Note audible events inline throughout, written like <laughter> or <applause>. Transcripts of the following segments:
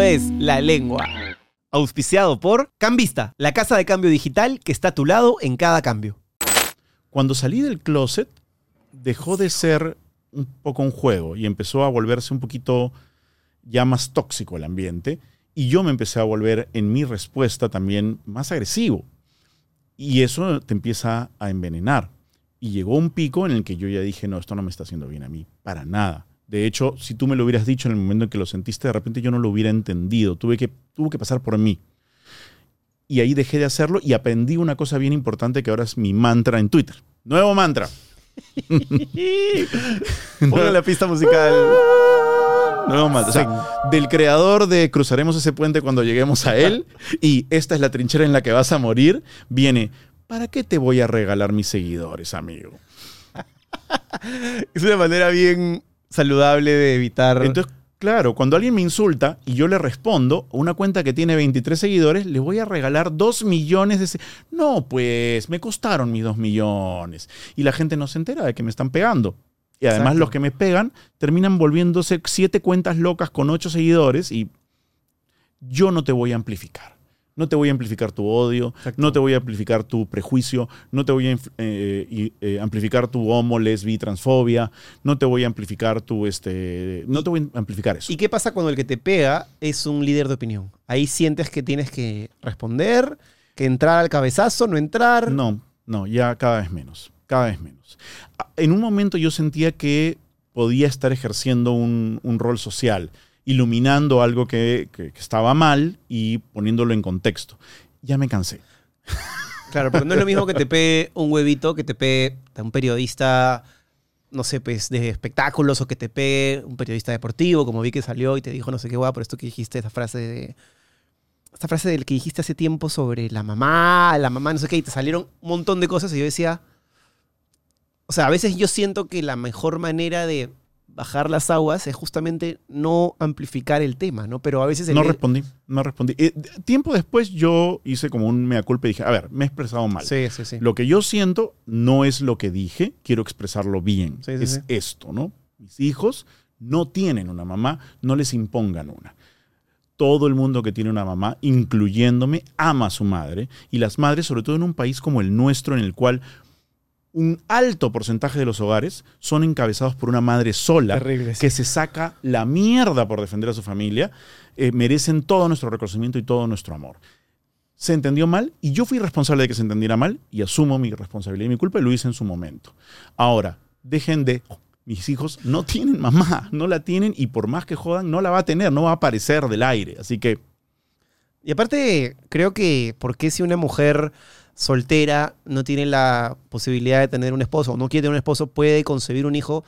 Es La Lengua. Auspiciado por Cambista, la casa de cambio digital que está a tu lado en cada cambio. Cuando salí del closet, dejó de ser un poco un juego y empezó a volverse un poquito ya más tóxico el ambiente. Y yo me empecé a volver en mi respuesta también más agresivo. Y eso te empieza a envenenar. Y llegó un pico en el que yo ya dije, no, esto no me está haciendo bien a mí, para nada. De hecho, si tú me lo hubieras dicho en el momento en que lo sentiste, de repente yo no lo hubiera entendido. Tuve que, tuvo que pasar por mí. Y ahí dejé de hacerlo y aprendí una cosa bien importante que ahora es mi mantra en Twitter. Nuevo mantra. <laughs> Ponle la pista musical. Nuevo mantra. O sea, del creador de Cruzaremos ese puente cuando lleguemos a él y esta es la trinchera en la que vas a morir, viene, ¿para qué te voy a regalar mis seguidores, amigo? <laughs> es una manera bien saludable de evitar. Entonces, claro, cuando alguien me insulta y yo le respondo, una cuenta que tiene 23 seguidores, le voy a regalar 2 millones de... No, pues me costaron mis 2 millones. Y la gente no se entera de que me están pegando. Y además Exacto. los que me pegan terminan volviéndose siete cuentas locas con 8 seguidores y yo no te voy a amplificar. No te voy a amplificar tu odio, Exacto. no te voy a amplificar tu prejuicio, no te voy a eh, eh, amplificar tu homo, lesbi, transfobia, no te voy a amplificar tu, este, no te voy a amplificar eso. ¿Y qué pasa cuando el que te pega es un líder de opinión? Ahí sientes que tienes que responder, que entrar al cabezazo, no entrar. No, no, ya cada vez menos, cada vez menos. En un momento yo sentía que podía estar ejerciendo un, un rol social, iluminando algo que, que- que estaba mal y poniéndolo en contexto. Ya me cansé. Claro, pero no es lo mismo que te pegue un huevito, que te pegue un periodista, no sé, pues, de espectáculos, o que te pegue un periodista deportivo, como vi que salió y te dijo no sé qué guay, por esto que dijiste, esa frase de. Esta frase del que dijiste hace tiempo sobre la mamá, la mamá, no sé qué, y te salieron un montón de cosas y yo decía. O sea, a veces yo siento que la mejor manera de bajar las aguas es justamente no amplificar el tema, ¿no? Pero a veces el No respondí, no respondí. Eh, tiempo después yo hice como un mea culpa y dije, a ver, me he expresado mal. Sí, sí, sí. Lo que yo siento no es lo que dije, quiero expresarlo bien. Sí, sí, es sí. esto, ¿no? Mis hijos no tienen una mamá, no les impongan una. Todo el mundo que tiene una mamá, incluyéndome, ama a su madre. Y las madres, sobre todo en un país como el nuestro, en el cual un alto porcentaje de los hogares son encabezados por una madre sola Terrible, sí. que se saca la mierda por defender a su familia, eh, merecen todo nuestro reconocimiento y todo nuestro amor. Se entendió mal y yo fui responsable de que se entendiera mal y asumo mi responsabilidad y mi culpa y lo hice en su momento. Ahora, dejen de... Mis hijos no tienen mamá, no la tienen y por más que jodan, no la va a tener, no va a aparecer del aire. Así que Y aparte, creo que, ¿por qué si una mujer soltera no tiene la posibilidad de tener un esposo o no quiere tener un esposo, puede concebir un hijo?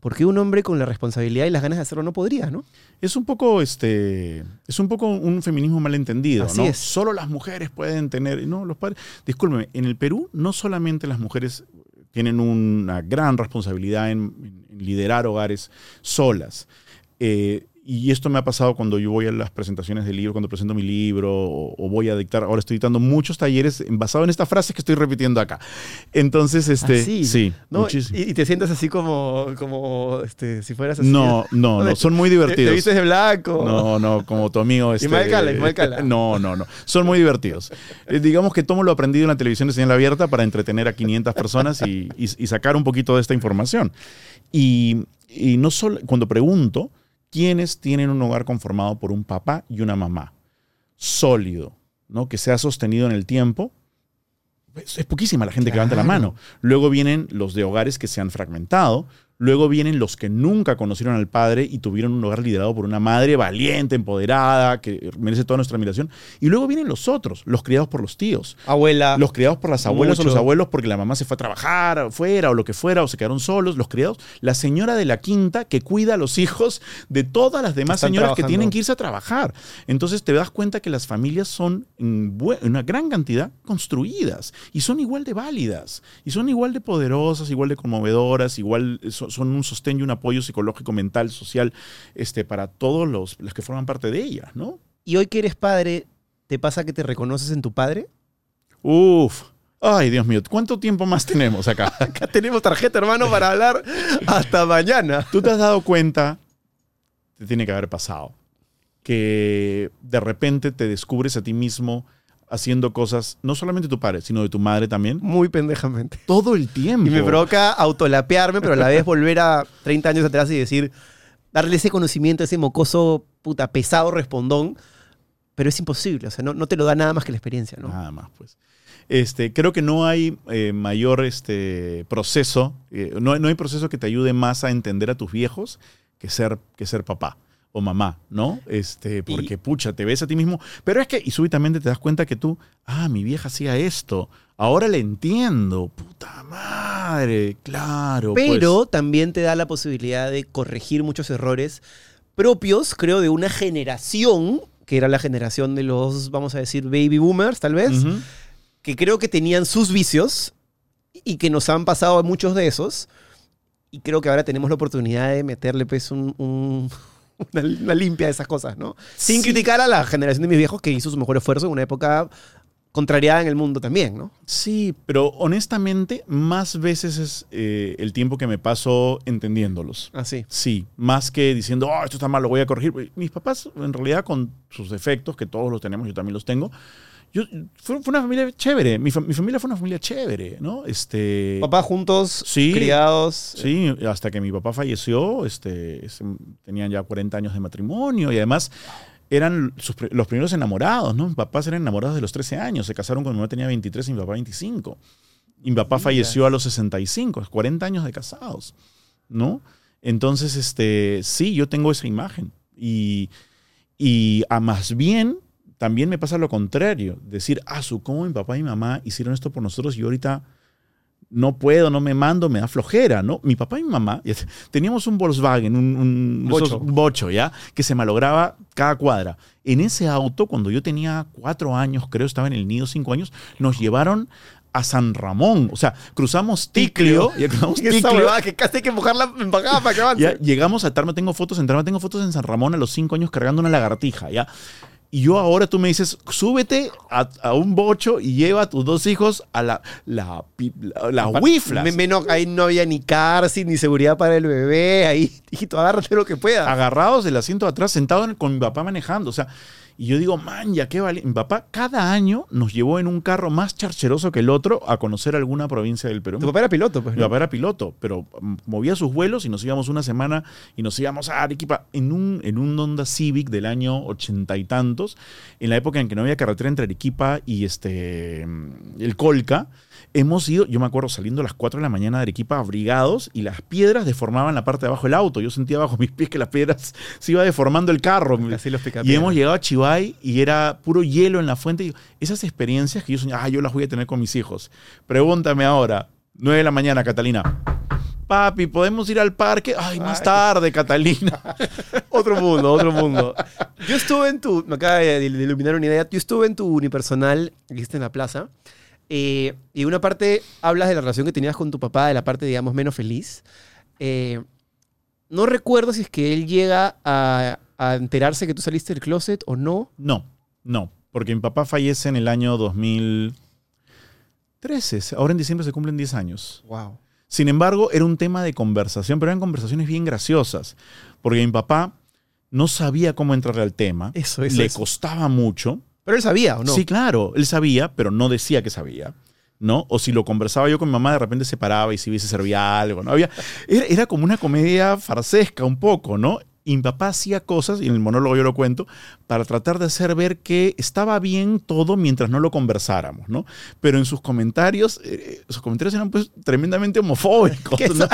¿Por qué un hombre con la responsabilidad y las ganas de hacerlo no podría, no? es un poco este es un poco un feminismo malentendido, Así ¿no? es. Solo las mujeres pueden tener, no, los padres. Discúlpeme, en el Perú no solamente las mujeres tienen una gran responsabilidad en, en- en liderar hogares solas. Eh, y esto me ha pasado cuando yo voy a las presentaciones del libro, cuando presento mi libro, o, o voy a dictar. Ahora estoy dictando muchos talleres basados en estas frases que estoy repitiendo acá. Entonces, este, Ah, sí. sí, ¿No? muchísimo. Y, y te sientas así como, como este, si fueras así. No, no, no, <laughs> son muy Te, te divertidos. vistes de blanco. No, no, como tu amigo. <laughs> Este, Cala, Ismael Cala. No, no, no. Son muy divertidos. Eh, digamos que tomo lo aprendido en la televisión de señal abierta para entretener a 500 personas y, y- y sacar un poquito de esta información. Y, y no solo, cuando pregunto, ¿quiénes tienen un hogar conformado por un papá y una mamá? Sólido, ¿no? Que se ha sostenido en el tiempo. Es, es poquísima la gente que levanta la mano. Luego vienen los de hogares que se han fragmentado. Luego vienen los que nunca conocieron al padre y tuvieron un hogar liderado por una madre valiente, empoderada, que merece toda nuestra admiración. Y luego vienen los otros, los criados por los tíos, Abuela. los criados por las abuelas o los abuelos porque la mamá se fue a trabajar afuera o lo que fuera o se quedaron solos, los criados, la señora de la quinta que cuida a los hijos de todas las demás Están señoras que tienen que irse a trabajar. Entonces te das cuenta que las familias son en una gran cantidad construidas y son igual de válidas y son igual de poderosas, igual de conmovedoras, igual eh, son, son un sostén y un apoyo psicológico, mental, social este, para todos los, los que forman parte de ellas, ¿no? Y hoy que eres padre, ¿te pasa que te reconoces en tu padre? Uf. Ay, Dios mío, ¿cuánto tiempo más tenemos acá? <laughs> Acá tenemos tarjeta, hermano, para hablar hasta mañana. Tú te has dado cuenta, te tiene que haber pasado, que de repente te descubres a ti mismo haciendo cosas, no solamente de tu padre, sino de tu madre también, Muy pendejamente. todo el tiempo. Y me provoca autolapearme, pero a la vez volver a 30 años atrás y decir, darle ese conocimiento a ese mocoso puta pesado respondón, pero es imposible, o sea, no, no te lo da nada más que la experiencia, ¿no? Nada más, pues. Este, creo que no hay eh, mayor este, proceso, eh, no, no hay proceso que te ayude más a entender a tus viejos que ser, que ser papá o mamá, ¿no? Este, porque, pucha, te ves a ti mismo. Pero es que, y súbitamente te das cuenta que tú, ah, mi vieja hacía esto, ahora le entiendo, puta madre, claro. Pero pues. también te da la posibilidad de corregir muchos errores propios, creo, de una generación, que era la generación de los, vamos a decir, baby boomers, tal vez, que creo que tenían sus vicios y que nos han pasado a muchos de esos. Y creo que ahora tenemos la oportunidad de meterle pues un, un- <laughs> una, una limpia de esas cosas, ¿no? Sin Sí. criticar a la generación de mis viejos que hizo su mejor esfuerzo en una época contrariada en el mundo también, ¿no? Sí, pero honestamente, más veces es eh, el tiempo que me paso entendiéndolos. Así. Sí, más que diciendo, oh, esto está mal, lo voy a corregir. Mis papás, en realidad, con sus defectos, que todos los tenemos, yo también los tengo, yo, fue, fue una familia chévere. Mi, fa- mi familia fue una familia chévere, ¿no? Este, Papás juntos, Sí. criados. Sí, hasta que mi papá falleció, este, tenían ya 40 años de matrimonio y además eran sus los primeros enamorados, ¿no? Mis papás eran enamorados de los 13 años, se casaron cuando mi mamá tenía 23 y mi papá 25. Y mi papá Mira. falleció a los 65, 40 años de casados, ¿no? Entonces, este, sí, yo tengo esa imagen. Y, y a más bien, también me pasa lo contrario. Decir, ah, su, cómo mi papá y mi mamá hicieron esto por nosotros y yo ahorita no puedo, no me mando, me da flojera, ¿no? Mi papá y mi mamá, <laughs> teníamos un Volkswagen, un, un Bocho. ¿ya? Que se malograba cada cuadra. En ese auto, cuando yo tenía cuatro años, creo, estaba en el nido cinco años, nos llevaron a San Ramón. O sea, cruzamos Ticlio, ya cruzamos Ticlio, <laughs> que casi hay que mojar la embajada para que avance. ya llegamos a Tarma, tengo fotos en Tarma, tengo fotos en San Ramón a los cinco años cargando una lagartija, ¿ya? Y yo ahora tú me dices, súbete a, a un bocho y lleva a tus dos hijos a la, la, la, la Wiflas. Me- menos- ahí no había ni cárcel, ni seguridad para el bebé. Ahí, <laughs> hijito, agárrate lo que puedas. agarrados del asiento de atrás, sentado en- con mi papá manejando. O sea, y yo digo, man, ya qué vale. Mi papá cada año nos llevó en un carro más charcheroso que el otro a conocer alguna provincia del Perú. Tu papá era piloto, pues. Mi papá era piloto, pero mm, movía sus vuelos y nos íbamos una semana y nos íbamos a Arequipa en un, en un Honda Civic del año ochenta y tantos, en la época en que no había carretera entre Arequipa y este, mm, el Colca. Hemos ido, yo me acuerdo saliendo a las 4 de la mañana de Arequipa abrigados y las piedras deformaban la parte de abajo del auto. Yo sentía bajo <laughs> mis pies que las piedras se iba deformando el carro. Así los Y hemos llegado a Chivay y era puro hielo en la fuente. Y esas experiencias que yo soñaba, ah, yo las voy a tener con mis hijos. Pregúntame ahora, 9 de la mañana, Catalina. Papi, ¿podemos ir al parque? Ay, más Ay. tarde, Catalina. <laughs> Otro mundo, otro mundo. Yo estuve en tu. Me acaba de, de iluminar una idea. Yo estuve en tu unipersonal, que hiciste en la plaza. Eh, y una parte hablas de la relación que tenías con tu papá, de la parte, digamos, menos feliz. Eh, no recuerdo si es que él llega a, a enterarse que tú saliste del closet o no. No, no, porque mi papá fallece en el año 2013. Ahora en diciembre se cumplen 10 años. Wow. Sin embargo, era un tema de conversación, pero eran conversaciones bien graciosas, porque mi papá no sabía cómo entrarle al tema. Eso, eso. le eso. costaba mucho. Pero él sabía, ¿o no? Sí, claro, él sabía, pero no decía que sabía. ¿No? O si lo conversaba yo con mi mamá, de repente se paraba y si hubiese servía algo, ¿no? Había, era, era como una comedia farsesca un poco, ¿no? Y mi papá hacía cosas, y en el monólogo yo lo cuento, para tratar de hacer ver que estaba bien todo mientras no lo conversáramos, ¿no? Pero en sus comentarios, eh, sus comentarios eran pues tremendamente homofóbicos, <laughs> eso,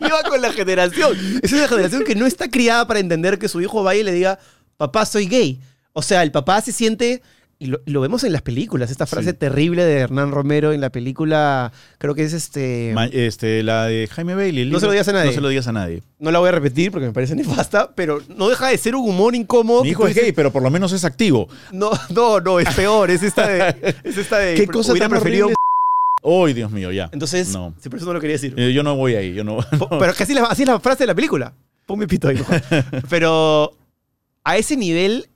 iba con la generación. Es una generación que no está criada para entender que su hijo vaya y le diga, papá, soy gay. O sea, el papá se siente, y lo, vemos en las películas, esta frase Sí. terrible de Hernán Romero en la película, creo que es este... Ma- este, la de Jaime Bailey. No se lo digas a nadie. No se lo digas a nadie. No la voy a repetir porque me parece nefasta, pero no deja de ser un humor incómodo. Mi hijo es gay, pero por lo menos es activo. No, no, no, es peor. Es esta de... Es esta de <laughs> ¿Qué cosa hubiera tan preferido... horrible? ¡Ay, Dios mío, ya! Entonces, No. sí, por eso no lo quería decir. Eh, Yo no voy ahí, yo no. Pero es que así, es la- así es la frase de la película. Pon mi pito ahí. mejor. <laughs> Pero a ese nivel,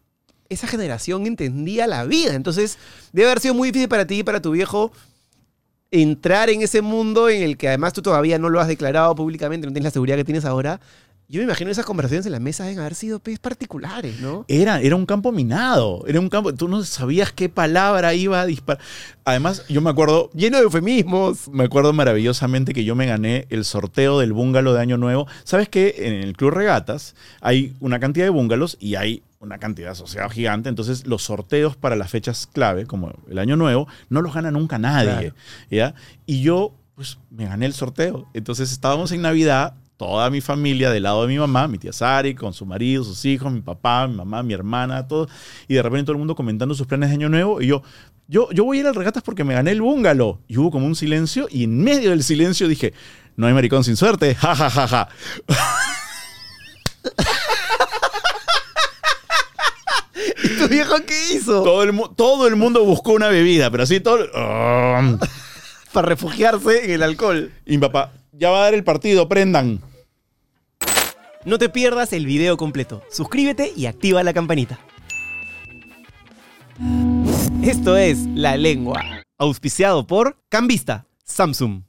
esa generación entendía la vida. Entonces, debe haber sido muy difícil para ti y para tu viejo entrar en ese mundo en el que además tú todavía no lo has declarado públicamente, no tienes la seguridad que tienes ahora, Yo me imagino esas conversaciones en la mesa deben haber sido pues, particulares, ¿no? Era, era un campo minado. Era un campo. Tú no sabías qué palabra iba a disparar. Además, yo me acuerdo. Lleno de eufemismos. Me acuerdo maravillosamente que yo me gané el sorteo del bungalow de Año Nuevo. ¿Sabes que En el Club Regatas hay una cantidad de bungalows y hay una cantidad asociada gigante. Entonces, los sorteos para las fechas clave, como el Año Nuevo, no los gana nunca nadie. Claro. ¿ya? Y yo, pues, me gané el sorteo. Entonces, estábamos en Navidad, toda mi familia del lado de mi mamá, mi tía Sari, con su marido, sus hijos, mi papá, mi mamá, mi hermana, todos. Y de repente todo el mundo comentando sus planes de Año Nuevo. Y yo, yo, yo voy a ir al regatas porque me gané el bungalow. Y hubo como un silencio. Y en medio del silencio dije, no hay maricón sin suerte. <laughs> Ja, ja, ja, ja. <laughs> ¿Y tu viejo qué hizo? Todo el, todo el mundo buscó una bebida, pero así todo. ¡Ah! <laughs> Para refugiarse en el alcohol. Y mi papá, ya va a dar el partido, prendan. No te pierdas el video completo. Suscríbete y activa la campanita. Esto es La Lengua, auspiciado por Cambista, Samsung.